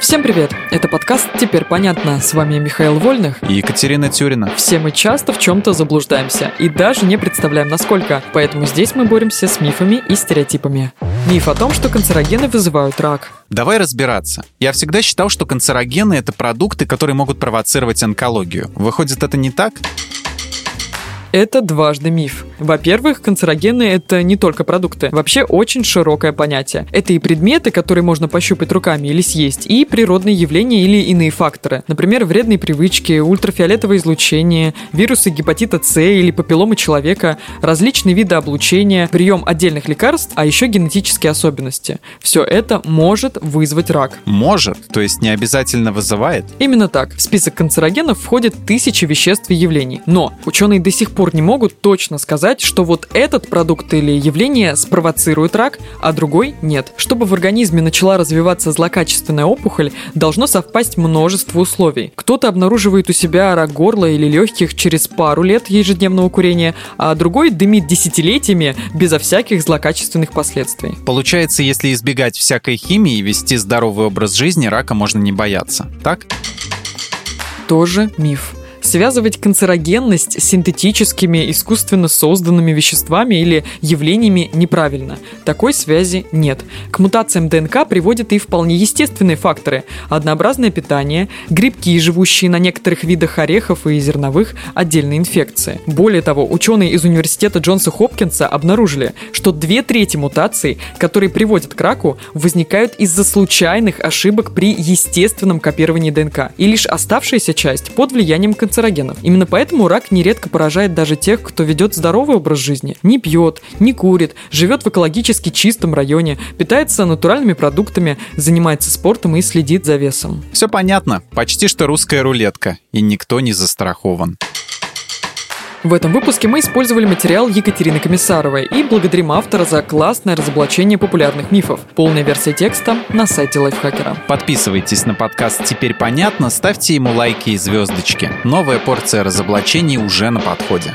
Всем привет! Это подкаст «Теперь понятно». С вами Михаил Вольных и Екатерина Тюрина. Все мы часто в чем-то заблуждаемся и даже не представляем, насколько. Поэтому здесь мы боремся с мифами и стереотипами. Миф о том, что канцерогены вызывают рак. Давай разбираться. Я всегда считал, что канцерогены — это продукты, которые могут провоцировать онкологию. Выходит, это не так? Это дважды миф. Во-первых, канцерогены – это не только продукты. Вообще очень широкое понятие. Это и предметы, которые можно пощупать руками или съесть, и природные явления или иные факторы. Например, вредные привычки, ультрафиолетовое излучение, вирусы гепатита С или папилломы человека, различные виды облучения, прием отдельных лекарств, а еще генетические особенности. Все это может вызвать рак. Может? То есть не обязательно вызывает? Именно так. В список канцерогенов входят тысячи веществ и явлений. Но ученые до сих пор не могут точно сказать, что вот этот продукт или явление спровоцирует рак, а другой нет. Чтобы в организме начала развиваться злокачественная опухоль, должно совпасть множество условий. Кто-то обнаруживает у себя рак горла или легких через пару лет ежедневного курения, а другой дымит десятилетиями безо всяких злокачественных последствий. Получается, если избегать всякой химии и вести здоровый образ жизни, рака можно не бояться, так? Тоже миф. Связывать канцерогенность с синтетическими, искусственно созданными веществами или явлениями неправильно. Такой связи нет. К мутациям ДНК приводят и вполне естественные факторы. Однообразное питание, грибки, живущие на некоторых видах орехов и зерновых, отдельные инфекции. Более того, ученые из университета Джонса Хопкинса обнаружили, что две трети мутаций, которые приводят к раку, возникают из-за случайных ошибок при естественном копировании ДНК. И лишь оставшаяся часть под влиянием канцерогенности канцерогенов. Именно поэтому рак нередко поражает даже тех, кто ведет здоровый образ жизни, не пьет, не курит, живет в экологически чистом районе, питается натуральными продуктами, занимается спортом и следит за весом. Все понятно, почти что русская рулетка, и никто не застрахован. В этом выпуске мы использовали материал Екатерины Комиссаровой и благодарим автора за классное разоблачение популярных мифов. Полная версия текста на сайте Лайфхакера. Подписывайтесь на подкаст «Теперь понятно», ставьте ему лайки и звездочки. Новая порция разоблачений уже на подходе.